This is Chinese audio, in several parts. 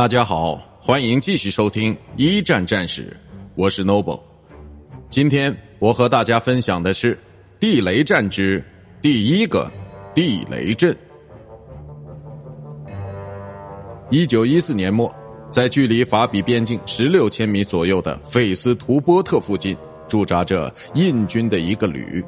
大家好，欢迎继续收听一战战史，我是 Noble。今天我和大家分享的是地雷战之第一个地雷阵。一九一四年末，在距离法比边境十六千米左右的费斯图波特附近，驻扎着印军的一个旅。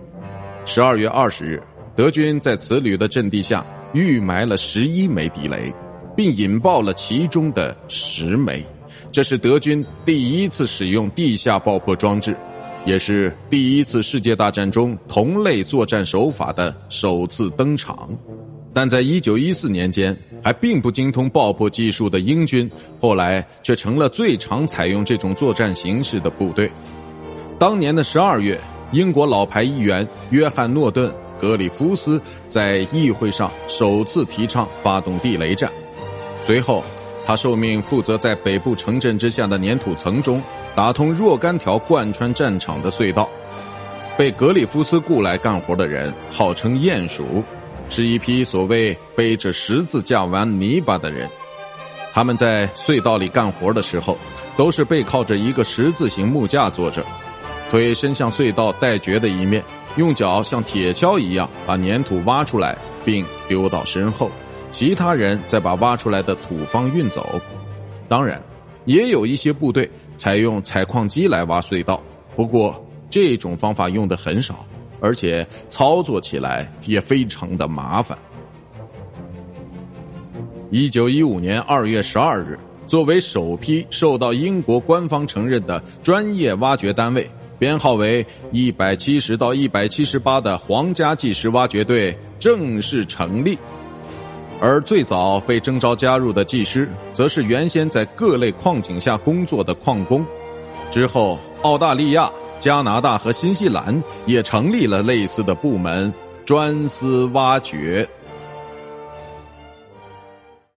十二月二十日，德军在此旅的阵地下预埋了十一枚地雷。并引爆了其中的十枚，这是德军第一次使用地下爆破装置，也是第一次世界大战中同类作战手法的首次登场。但在一九一四年间，还并不精通爆破技术的英军，后来却成了最常采用这种作战形式的部队。当年的十二月，英国老牌议员约翰·诺顿·格里夫斯在议会上首次提倡发动地雷战。随后，他受命负责在北部城镇之下的粘土层中打通若干条贯穿战场的隧道。被格里夫斯雇来干活的人号称鼹鼠，是一批所谓背着十字架玩泥巴的人。他们在隧道里干活的时候，都是背靠着一个十字形木架坐着，腿伸向隧道带掘的一面，用脚像铁锹一样把粘土挖出来，并丢到身后。其他人再把挖出来的土方运走，当然，也有一些部队采用采矿机来挖隧道，不过这种方法用的很少，而且操作起来也非常的麻烦。一九一五年二月十二日，作为首批受到英国官方承认的专业挖掘单位，编号为一百七十到一百七十八的皇家计时挖掘队正式成立。而最早被征召加入的技师，则是原先在各类矿井下工作的矿工。之后，澳大利亚、加拿大和新西兰也成立了类似的部门，专司挖掘。